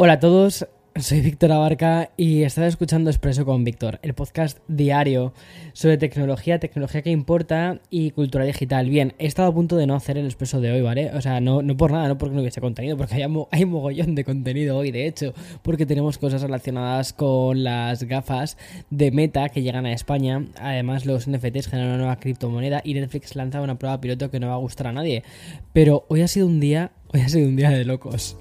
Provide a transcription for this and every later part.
Hola a todos, soy Víctor Abarca y estás escuchando Expreso con Víctor, el podcast diario sobre tecnología, tecnología que importa y cultura digital. Bien, he estado a punto de no hacer el Expreso de hoy, ¿vale? O sea, no, no por nada, no porque no hubiese contenido, porque hay, hay mogollón de contenido hoy, de hecho, porque tenemos cosas relacionadas con las gafas de Meta que llegan a España. Además, los NFTs generan una nueva criptomoneda y Netflix lanza una prueba piloto que no va a gustar a nadie. Pero hoy ha sido un día, hoy ha sido un día de locos.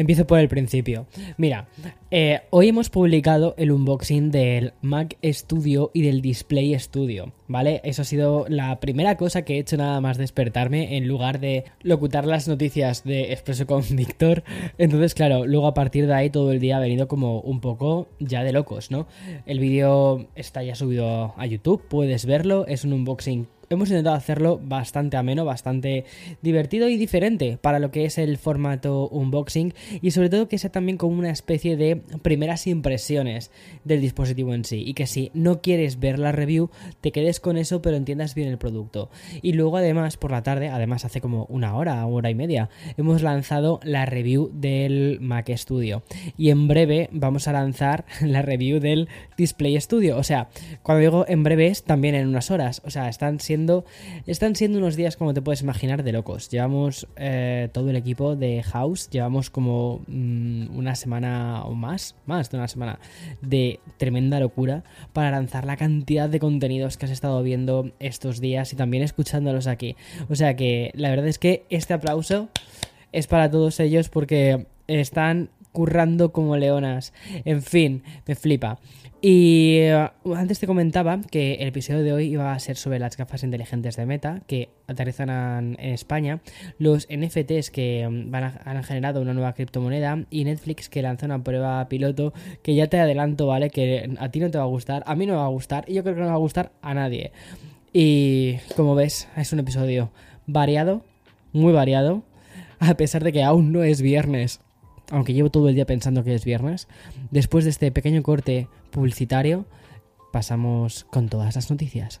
Empiezo por el principio. Mira, eh, hoy hemos publicado el unboxing del Mac Studio y del Display Studio, ¿vale? Eso ha sido la primera cosa que he hecho nada más despertarme en lugar de locutar las noticias de Expreso con Víctor. Entonces, claro, luego a partir de ahí todo el día ha venido como un poco ya de locos, ¿no? El vídeo está ya subido a YouTube, puedes verlo, es un unboxing hemos intentado hacerlo bastante ameno, bastante divertido y diferente para lo que es el formato unboxing y sobre todo que sea también como una especie de primeras impresiones del dispositivo en sí y que si no quieres ver la review te quedes con eso pero entiendas bien el producto. Y luego además por la tarde, además hace como una hora, hora y media, hemos lanzado la review del Mac Studio y en breve vamos a lanzar la review del Display Studio. O sea, cuando digo en breve es también en unas horas. O sea, están siendo están siendo unos días, como te puedes imaginar, de locos. Llevamos eh, todo el equipo de House, llevamos como mm, una semana o más, más de una semana, de tremenda locura para lanzar la cantidad de contenidos que has estado viendo estos días y también escuchándolos aquí. O sea que la verdad es que este aplauso es para todos ellos porque están currando como leonas. En fin, me flipa. Y uh, antes te comentaba que el episodio de hoy iba a ser sobre las gafas inteligentes de Meta que aterrizan en España, los NFTs que um, van han generado una nueva criptomoneda y Netflix que lanza una prueba piloto que ya te adelanto, ¿vale? Que a ti no te va a gustar, a mí no me va a gustar y yo creo que no va a gustar a nadie. Y como ves, es un episodio variado, muy variado, a pesar de que aún no es viernes aunque llevo todo el día pensando que es viernes, después de este pequeño corte publicitario, pasamos con todas las noticias.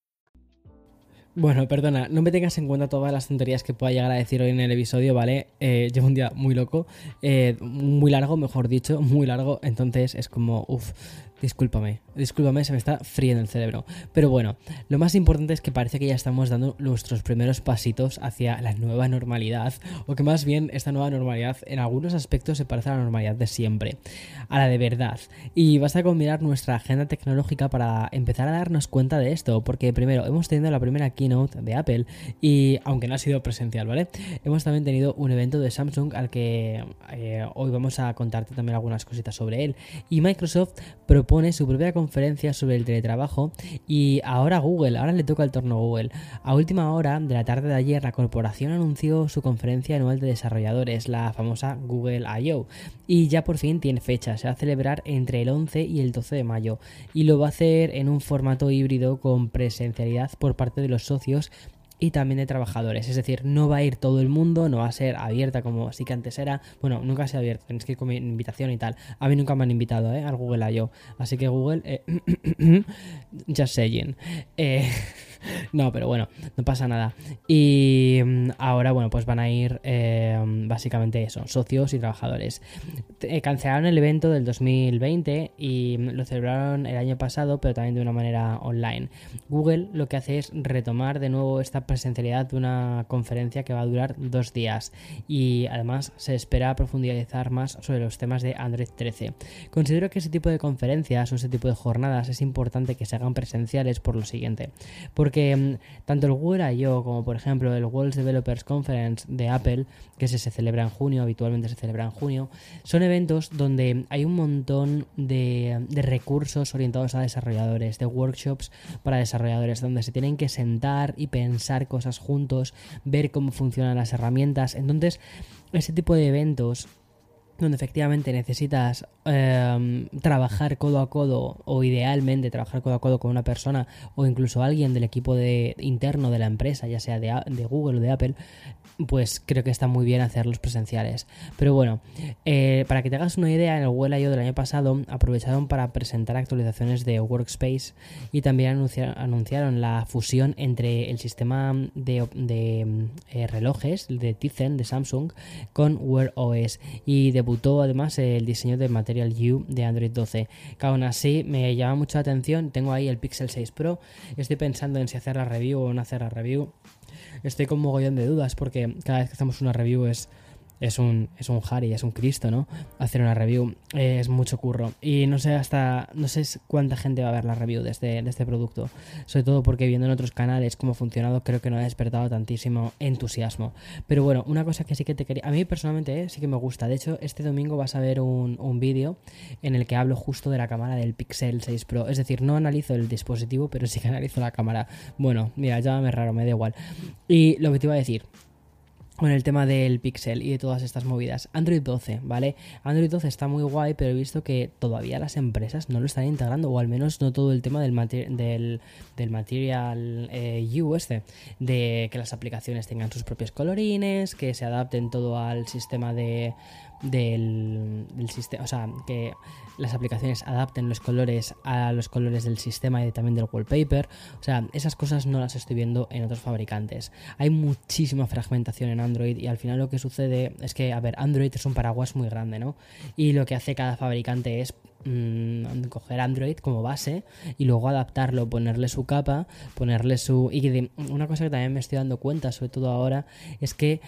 Bueno, perdona, no me tengas en cuenta todas las tonterías que pueda llegar a decir hoy en el episodio, ¿vale? Eh, llevo un día muy loco, eh, muy largo, mejor dicho, muy largo, entonces es como, uff, Discúlpame, discúlpame, se me está friendo el cerebro. Pero bueno, lo más importante es que parece que ya estamos dando nuestros primeros pasitos hacia la nueva normalidad, o que más bien esta nueva normalidad en algunos aspectos se parece a la normalidad de siempre, a la de verdad. Y basta con mirar nuestra agenda tecnológica para empezar a darnos cuenta de esto, porque primero hemos tenido la primera keynote de Apple, y aunque no ha sido presencial, ¿vale? Hemos también tenido un evento de Samsung al que eh, hoy vamos a contarte también algunas cositas sobre él, y Microsoft propone pone su propia conferencia sobre el teletrabajo y ahora Google, ahora le toca el turno a Google. A última hora de la tarde de ayer la corporación anunció su conferencia anual de desarrolladores, la famosa Google I.O. Y ya por fin tiene fecha, se va a celebrar entre el 11 y el 12 de mayo y lo va a hacer en un formato híbrido con presencialidad por parte de los socios y también de trabajadores. Es decir, no va a ir todo el mundo, no va a ser abierta como sí que antes era. Bueno, nunca ha sido abierta, tenéis que ir con invitación y tal. A mí nunca me han invitado, ¿eh? Al Google I.O. Así que Google, eh, just saying. Eh, no, pero bueno, no pasa nada. Y mm, ahora, bueno, pues van a ir eh, básicamente eso, socios y trabajadores. Eh, cancelaron el evento del 2020 y mm, lo celebraron el año pasado, pero también de una manera online. Google lo que hace es retomar de nuevo esta presencialidad de una conferencia que va a durar dos días y además se espera profundizar más sobre los temas de Android 13. Considero que ese tipo de conferencias o ese tipo de jornadas es importante que se hagan presenciales por lo siguiente, porque Porque mm, tanto el Google I.O. como por ejemplo el World Developers Conference de Apple, que se, celebra en junio, habitualmente se celebra en junio, son eventos donde hay un montón de recursos orientados a desarrolladores, de workshops para desarrolladores, donde se tienen que sentar y pensar cosas juntos, ver cómo funcionan las herramientas. Entonces, ese tipo de eventos donde efectivamente necesitas em, trabajar codo a codo o idealmente trabajar codo a codo con una persona o incluso alguien del equipo de, interno de la empresa, ya sea de, de Google o de Apple, pues creo que está muy bien hacerlos presenciales. Pero bueno, eh, para que te hagas una idea, en el Google I.O. del año pasado aprovecharon para presentar actualizaciones de Workspace y también anunciaron, la fusión entre el sistema de, eh, relojes de Tizen de Samsung con Wear OS y además el diseño de Material U de Android 12. Que aún así me llama mucho la atención. Tengo ahí el Pixel 6 Pro. Estoy pensando en si hacer la review o no hacer la review estoy con mogollón de dudas porque cada vez que hacemos una review es es un, es un Harry, es un Cristo, ¿no? Hacer una review eh, es mucho curro. Y no sé hasta, no sé cuánta gente va a ver la review de este, de este producto. Sobre todo porque viendo en otros canales cómo ha funcionado, creo que no ha despertado tantísimo entusiasmo. Pero bueno, una cosa que sí que te quería, a mí personalmente eh, sí que me gusta. De hecho, este domingo vas a ver un, un vídeo en el que hablo justo de la cámara del Pixel 6 Pro. Es decir, no analizo el dispositivo, pero sí que analizo la cámara. Bueno, mira, llámame raro, me da igual. Y lo que te iba a decir, con el tema del Pixel y de todas estas movidas. Android 12, ¿vale? Android 12 está muy guay, pero he visto que todavía las empresas no lo están integrando, o al menos no todo el tema del, del, material eh, este, de que las aplicaciones tengan sus propios colorines, que se adapten todo al sistema de del, del sistema, o sea, que las aplicaciones adapten los colores a los colores del sistema y también del wallpaper. O sea, esas cosas no las estoy viendo en otros fabricantes. Hay muchísima fragmentación en Android y al final lo que sucede es que, a ver, Android es un paraguas muy grande, ¿no? Y lo que hace cada fabricante es mm, coger Android como base y luego adaptarlo, ponerle su capa, ponerle su... Y una cosa que también me estoy dando cuenta, sobre todo ahora, es que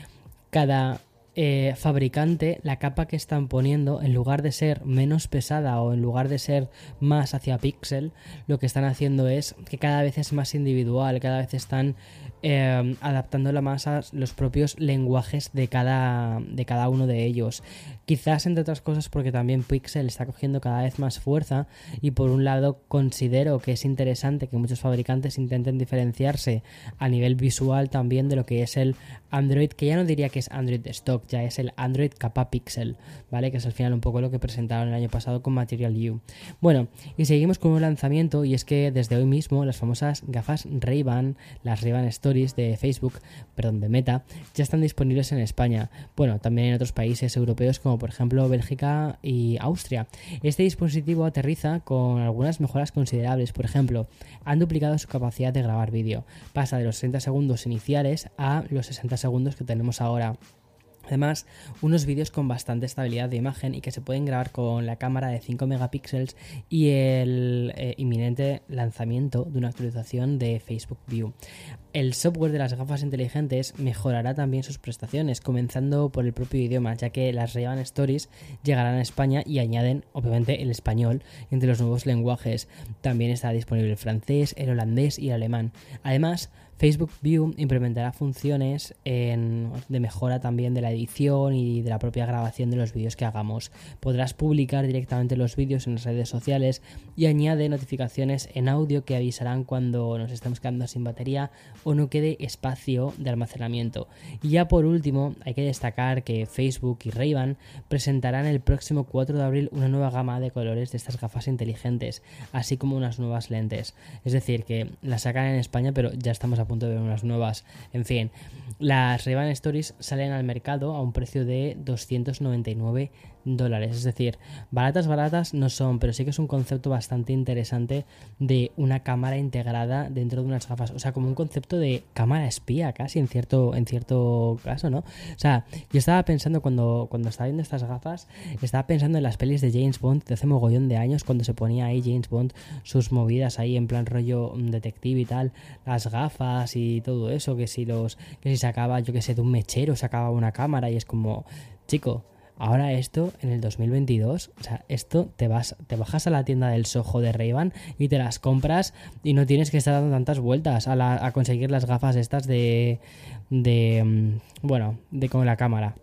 cada eh, fabricante, la capa que están poniendo, en lugar de ser menos pesada o en lugar de ser más hacia pixel, lo que están haciendo es que cada vez es más individual, cada vez están eh, adaptándola más a los propios lenguajes de cada, de cada uno de ellos. Quizás entre otras cosas porque también Pixel está cogiendo cada vez más fuerza y por un lado considero que es interesante que muchos fabricantes intenten diferenciarse a nivel visual también de lo que es el Android, que ya no diría que es Android stock, ya es el Android capa Pixel, ¿vale? Que es al final un poco lo que presentaron el año pasado con Material U. Bueno, y seguimos con un lanzamiento y es que desde hoy mismo las famosas gafas Ray-Ban, las Ray-Ban De Facebook, perdón, de Meta, ya están disponibles en España. Bueno, también en otros países europeos como por ejemplo Bélgica y Austria. Este dispositivo aterriza con algunas mejoras considerables. Por ejemplo, han duplicado su capacidad de grabar vídeo. Pasa de los 60 segundos iniciales a los 60 segundos que tenemos ahora. Además, unos vídeos con bastante estabilidad de imagen y que se pueden grabar con la cámara de 5 megapíxeles y el eh, inminente lanzamiento de una actualización de Facebook View. El software de las gafas inteligentes mejorará también sus prestaciones, comenzando por el propio idioma, ya que las ray Stories llegarán a España y añaden, obviamente, el español entre los nuevos lenguajes. También está disponible el francés, el holandés y el alemán. Además, Facebook View implementará funciones de mejora también de la edición y de la propia grabación de los vídeos que hagamos. Podrás publicar directamente los vídeos en las redes sociales y añade notificaciones en audio que avisarán cuando nos estemos quedando sin batería o no quede espacio de almacenamiento. Y ya por último, hay que destacar que Facebook y ray presentarán el próximo 4 de abril una nueva gama de colores de estas gafas inteligentes, así como unas nuevas lentes. Es decir, que las sacan en España, pero ya estamos a punto de ver unas nuevas. En fin, las ray Stories salen al mercado a un precio de 299 dólares. Es decir, baratas, baratas no son, pero sí que es un concepto bastante interesante de una cámara integrada dentro de unas gafas. O sea, como un concepto de cámara espía, casi en cierto, en cierto caso, ¿no? O sea, yo estaba pensando cuando, cuando estaba viendo estas gafas, estaba pensando en las pelis de James Bond de hace mogollón de años, cuando se ponía ahí James Bond sus movidas ahí en plan rollo mm, detective y tal, las gafas y todo eso, que si los, que si sacaba, yo que sé, de un mechero, sacaba una cámara y es como, chico, Ahora esto en el 2022, o sea, esto te vas, te bajas a la tienda del Soho de ray y te las compras y no tienes que estar dando tantas vueltas a, a conseguir las gafas estas de, de, mm, bueno, de con la cámara.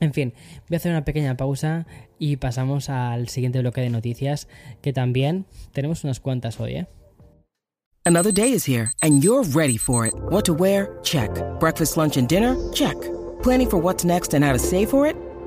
En fin, voy a hacer una pequeña pausa y pasamos al siguiente bloque de noticias que también tenemos unas cuantas hoy, ¿eh? Another day is here and you're ready for it. What to wear? Check. Breakfast, lunch and dinner? Check. Planning for what's next and how to save for it?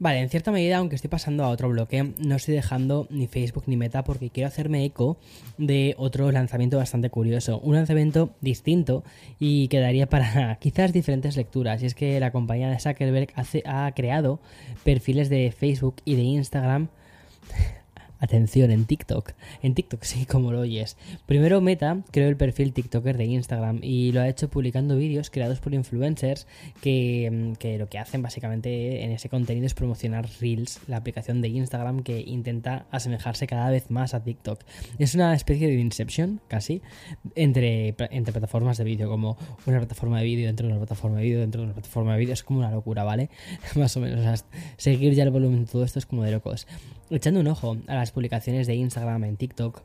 Vale, en cierta medida, aunque estoy pasando a otro bloque, no estoy dejando ni Facebook ni Meta porque quiero hacerme eco de otro lanzamiento bastante curioso. Un lanzamiento distinto y quedaría para quizás diferentes lecturas. Y es que la compañía de Zuckerberg hace, ha creado perfiles de Facebook y de Instagram Atención, en TikTok. En TikTok, sí, como lo oyes. Primero Meta creó el perfil TikToker de Instagram y lo ha hecho publicando vídeos creados por influencers que, mm, lo que hacen básicamente en ese contenido es promocionar Reels, la aplicación de Instagram que intenta asemejarse cada vez más a TikTok. Es una especie de Inception, casi, entre, entre plataformas de vídeo, como una plataforma de vídeo dentro de una plataforma de vídeo dentro de una plataforma de vídeo. Es como una locura, ¿vale? más o menos. seguir ya el volumen de todo esto es como de locos. Echando un ojo a las publicaciones de Instagram en TikTok,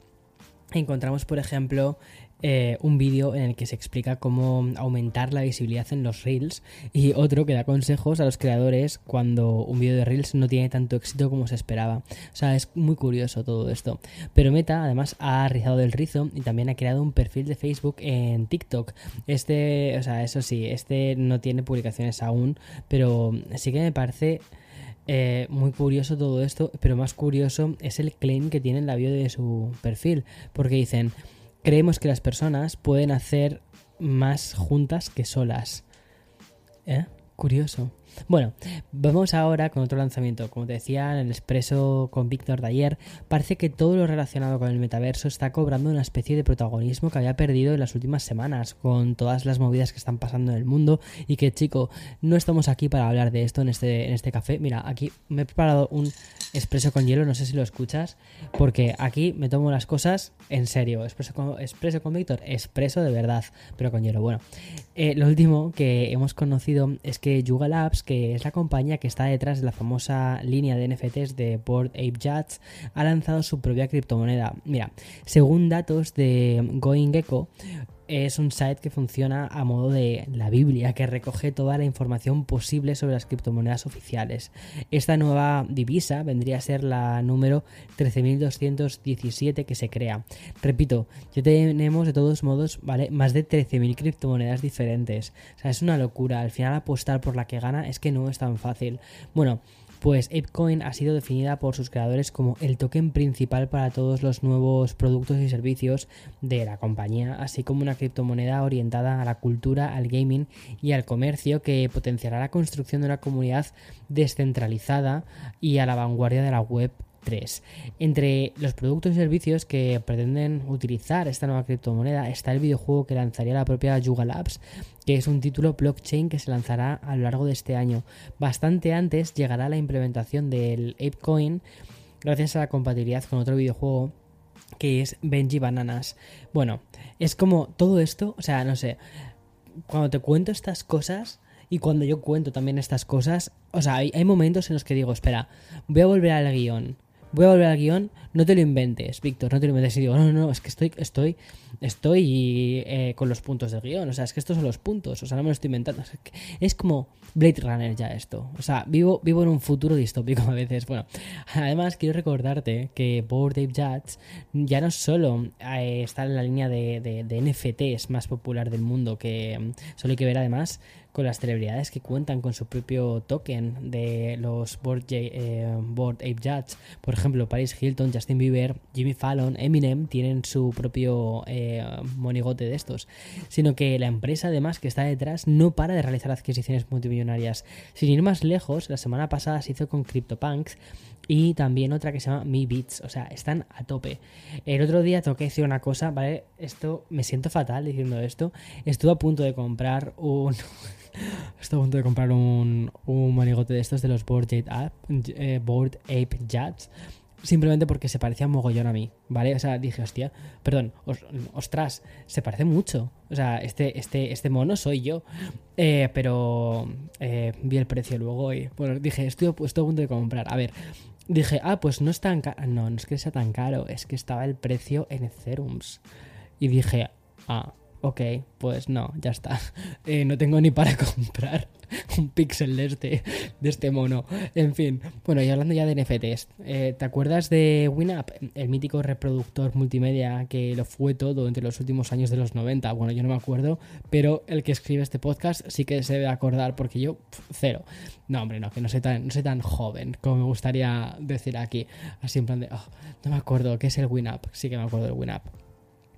encontramos, por ejemplo, eh, un vídeo en el que se explica cómo aumentar la visibilidad en los Reels y otro que da consejos a los creadores cuando un vídeo de Reels no tiene tanto éxito como se esperaba. O sea, es muy curioso todo esto. Pero Meta además ha rizado el rizo y también ha creado un perfil de Facebook en TikTok. Este, o sea, eso sí, este no tiene publicaciones aún, pero sí que me parece eh, muy curioso todo esto, pero más curioso es el claim que tiene en la bio de su perfil, porque dicen, creemos que las personas pueden hacer más juntas que solas. ¿Eh? Curioso. Bueno, vamos ahora con otro lanzamiento. Como te decía en el expreso con Víctor de ayer, parece que todo lo relacionado con el metaverso está cobrando una especie de protagonismo que había perdido en las últimas semanas, con todas las movidas que están pasando en el mundo. Y que, chico, no estamos aquí para hablar de esto en este, en este café. Mira, aquí me he preparado un expreso con hielo, no sé si lo escuchas, porque aquí me tomo las cosas en serio. Expreso con, con Víctor, expreso de verdad, pero con hielo. Bueno, eh, lo último que hemos conocido es que Yuga Labs, que es la compañía que está detrás de la famosa línea de NFTs de Board Ape Jats, ha lanzado su propia criptomoneda. Mira, según datos de Going Gecko, es un site que funciona a modo de la Biblia, que recoge toda la información posible sobre las criptomonedas oficiales. Esta nueva divisa vendría a ser la número 13.217 que se crea. Repito, ya tenemos de todos modos, ¿vale? Más de 13.000 criptomonedas diferentes. O sea, es una locura. Al final apostar por la que gana es que no es tan fácil. Bueno, pues ApeCoin ha sido definida por sus creadores como el token principal para todos los nuevos productos y servicios de la compañía, así como una criptomoneda orientada a la cultura, al gaming y al comercio que potenciará la construcción de una comunidad descentralizada y a la vanguardia de la web 3. Entre los productos y servicios que pretenden utilizar esta nueva criptomoneda está el videojuego que lanzaría la propia Yuga Labs, que es un título blockchain que se lanzará a lo largo de este año. Bastante antes llegará la implementación del ApeCoin gracias a la compatibilidad con otro videojuego que es Benji Bananas. Bueno, es como todo esto, o sea, no sé, cuando te cuento estas cosas y cuando yo cuento también estas cosas, o sea, hay, hay momentos en los que digo, espera, voy a volver al guion voy a volver al guion, no te lo inventes, Víctor, no te lo inventes. Y digo, no, no, no, es que estoy, estoy, estoy eh, con los puntos del guion, o sea, es que estos son los puntos, o sea, no me lo estoy inventando. Es, como Blade Runner ya esto, o sea, vivo, vivo en un futuro distópico a veces. Bueno, además quiero recordarte que Board Ape Jats ya no solo eh, está en la línea de, de, de NFTs más popular del mundo, que mm, solo hay que ver además con las celebridades que cuentan con su propio token de los Board, eh, Board Ape Judge. Por ejemplo, Paris Hilton, Justin Bieber, Jimmy Fallon, Eminem tienen su propio eh, monigote de estos. Sino que la empresa, además, que está detrás, no para de realizar adquisiciones multimillonarias. Sin ir más lejos, la semana pasada se hizo con CryptoPunks y también otra que se llama Mi Beats, o sea, están a tope. El otro día tengo que decir una cosa, ¿vale? Esto me siento fatal diciendo esto. Estuve a punto de comprar un Estoy a punto de comprar un, un monigote de estos de los Board Ape, eh, Board Ape Jats. Simplemente porque se parecía mogollón a mí, ¿vale? O sea, dije, hostia, perdón, ostras, se parece mucho. O sea, este, este, este mono soy yo. Eh, pero eh, vi el precio luego y, bueno, dije, estoy, estoy a punto de comprar. A ver, dije, ah, pues no es tan caro. No, no es que sea tan caro, es que estaba el precio en Etherums. Y dije, ah, ok, pues no, ya está. Eh, no tengo ni para comprar un pixel de este, de este mono. En fin, bueno, y hablando ya de NFTs, eh, ¿te acuerdas de WinUp, el mítico reproductor multimedia que lo fue todo entre los últimos años de los 90? Bueno, yo no me acuerdo, pero el que escribe este podcast sí que se debe acordar porque yo, cero. No, hombre, no, que no soy tan, no soy tan joven como me gustaría decir aquí. Así en plan de, oh, no me acuerdo, ¿qué es el WinUp? Sí que me acuerdo del WinUp.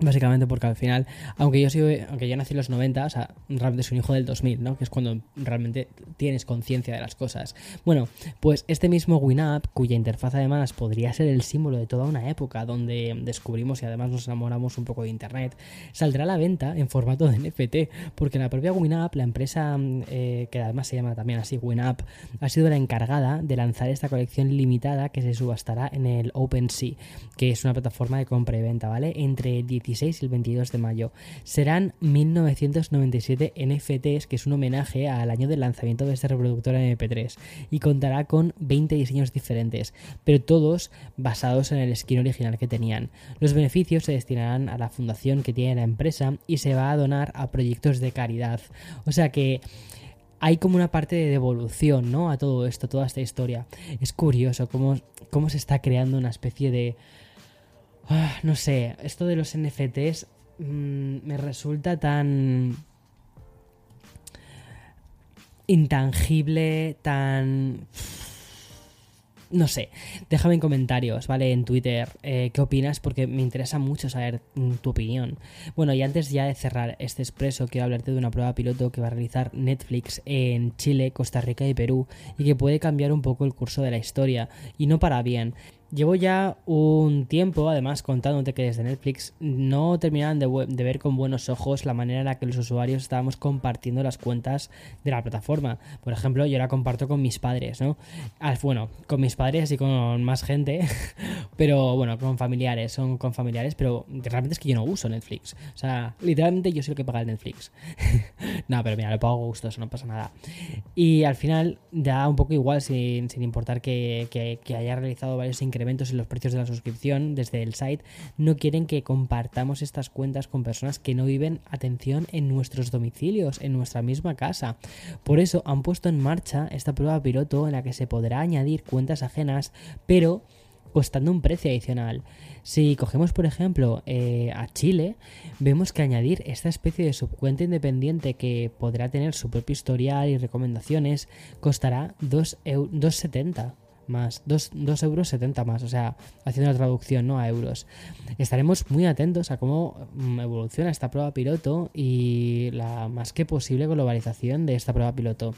Básicamente porque al final, aunque yo soy, aunque yo nací en los 90, o sea, realmente soy un hijo del 2000, ¿no? Que es cuando realmente tienes conciencia de las cosas. Bueno, pues este mismo WinUp, cuya interfaz además podría ser el símbolo de toda una época donde descubrimos y además nos enamoramos un poco de Internet, saldrá a la venta en formato de NFT, porque la propia WinUp, la empresa eh, que además se llama también así WinUp, ha sido la encargada de lanzar esta colección limitada que se subastará en el OpenSea, que es una plataforma de compra y venta, ¿vale? Entre 17 y el 22 de mayo. Serán 1997 NFTs, que es un homenaje al año del lanzamiento de este reproductor MP3, y contará con 20 diseños diferentes, pero todos basados en el skin original que tenían. Los beneficios se destinarán a la fundación que tiene la empresa y se va a donar a proyectos de caridad. O sea que hay como una parte de devolución, ¿no? A todo esto, toda esta historia. Es curioso cómo, cómo se está creando una especie de Ah, no sé, esto de los NFTs mm, me resulta tan intangible, tan... No sé, déjame en comentarios, ¿vale? En Twitter, eh, ¿qué opinas? Porque me interesa mucho saber mm, tu opinión. Bueno, y antes ya de cerrar este expreso, quiero hablarte de una prueba piloto que va a realizar Netflix en Chile, Costa Rica y Perú, y que puede cambiar un poco el curso de la historia, y no para bien. Llevo ya un tiempo, además, contándote que desde Netflix no terminaban de, ver con buenos ojos la manera en la que los usuarios estábamos compartiendo las cuentas de la plataforma. Por ejemplo, yo la comparto con mis padres, ¿no? bueno, con mis padres y con más gente, pero bueno, con familiares, son con familiares, pero realmente es que yo no uso Netflix. O sea, literalmente yo soy el que paga el Netflix. no, pero mira, lo pago gustoso, no pasa nada. Y al final da un poco igual sin, importar que, que haya realizado varios increíbles eventos en los precios de la suscripción desde el site, no quieren que compartamos estas cuentas con personas que no viven, atención, en nuestros domicilios, en nuestra misma casa. Por eso han puesto en marcha esta prueba piloto en la que se podrá añadir cuentas ajenas, pero costando un precio adicional. Si cogemos, por ejemplo, eh, a Chile, vemos que añadir esta especie de subcuenta independiente que podrá tener su propio historial y recomendaciones costará 2,70 más, 2, euros 70 más, o sea, haciendo la traducción ¿no? a euros. Estaremos muy atentos a cómo mm, evoluciona esta prueba piloto y la más que posible globalización de esta prueba piloto.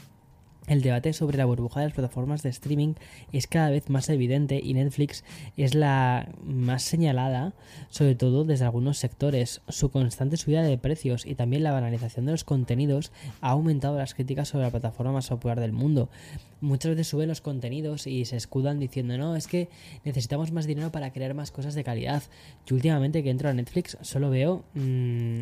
El debate sobre la burbuja de las plataformas de streaming es cada vez más evidente y Netflix es la más señalada, sobre todo desde algunos sectores. Su constante subida de precios y también la banalización de los contenidos ha aumentado las críticas sobre la plataforma más popular del mundo. Muchas veces suben los contenidos y se escudan diciendo, no, es que necesitamos más dinero para crear más cosas de calidad. Yo últimamente que entro a Netflix solo veo, mmm,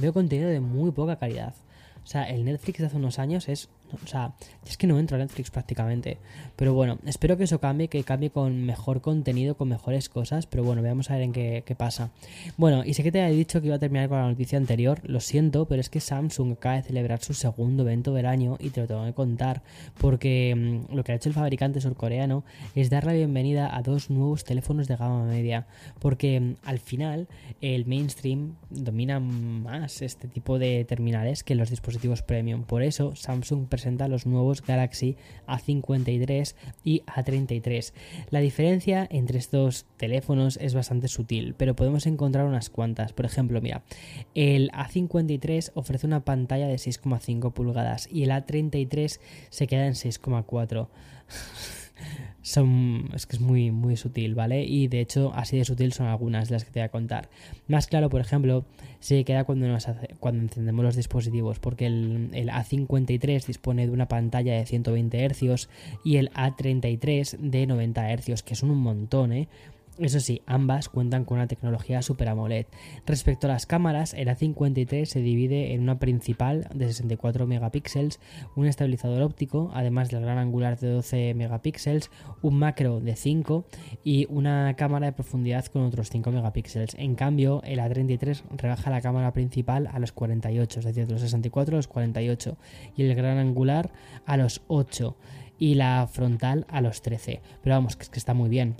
veo contenido de muy poca calidad. O sea, el Netflix de hace unos años es o sea, es que no entro a Netflix prácticamente. Pero bueno, espero que eso cambie, que cambie con mejor contenido, con mejores cosas. Pero bueno, veamos a ver en qué, pasa. Bueno, y sé que te había dicho que iba a terminar con la noticia anterior. Lo siento, pero es que Samsung acaba de celebrar su segundo evento del año y te lo tengo que contar. Porque mm, lo que ha hecho el fabricante surcoreano es dar la bienvenida a dos nuevos teléfonos de gama media. Porque mm, al final el mainstream domina más este tipo de terminales que los dispositivos premium. Por eso Samsung presenta los nuevos Galaxy A53 y A33. La diferencia entre estos teléfonos es bastante sutil, pero podemos encontrar unas cuantas. Por ejemplo, mira, el A53 ofrece una pantalla de 6,5 pulgadas y el A33 se queda en 6,4 son es que es muy muy sutil, ¿vale? Y de hecho así de sutil son algunas de las que te voy a contar. Más claro, por ejemplo, se queda cuando nos cuando encendemos los dispositivos, porque el, el, A53 dispone de una pantalla de 120 Hz y el A33 de 90 Hz, que son un montón, ¿eh? Eso sí, ambas cuentan con una tecnología Super AMOLED. Respecto a las cámaras, el A53 se divide en una principal de 64 megapíxeles, un estabilizador óptico, además del gran angular de 12 megapíxeles, un macro de 5 y una cámara de profundidad con otros 5 megapíxeles. En cambio, el A33 rebaja la cámara principal a los 48, es decir, de los 64 a los 48, y el gran angular a los 8 y la frontal a los 13. Pero vamos, que es que está muy bien.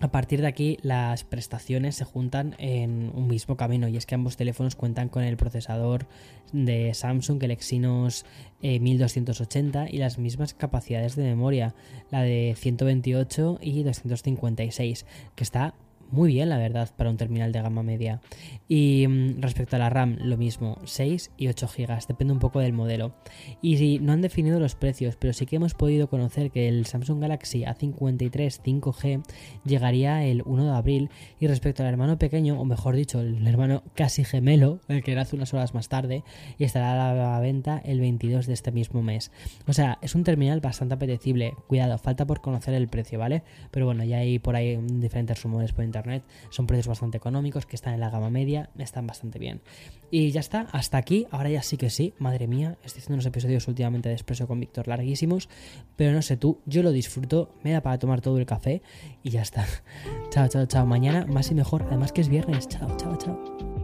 A partir de aquí las prestaciones se juntan en un mismo camino y es que ambos teléfonos cuentan con el procesador de Samsung, el Exynos 1280 eh, y las mismas capacidades de memoria, la de 128 y 256, que está muy bien, la verdad, para un terminal de gama media. Y mm, respecto a la RAM, lo mismo, 6 y 8 GB, depende un poco del modelo. Y no han definido los precios, pero sí que hemos podido conocer que el Samsung Galaxy A53 5G llegaría el 1 de abril. Y respecto al hermano pequeño, o mejor dicho, el hermano casi gemelo, el que hace unas horas más tarde, y estará a la venta el 22 de este mismo mes. O sea, es un terminal bastante apetecible. Cuidado, falta por conocer el precio, ¿vale? Pero bueno, ya hay por ahí diferentes rumores por son precios bastante económicos, que están en la gama media, están bastante bien. Y ya está, hasta aquí. Ahora ya sí que sí, madre mía, estoy haciendo unos episodios últimamente de Expreso con Víctor larguísimos, pero no sé tú, yo lo disfruto, me da para tomar todo el café y ya está. chao, chao, chao. Mañana más y mejor, además que es viernes. Chao, chao, chao.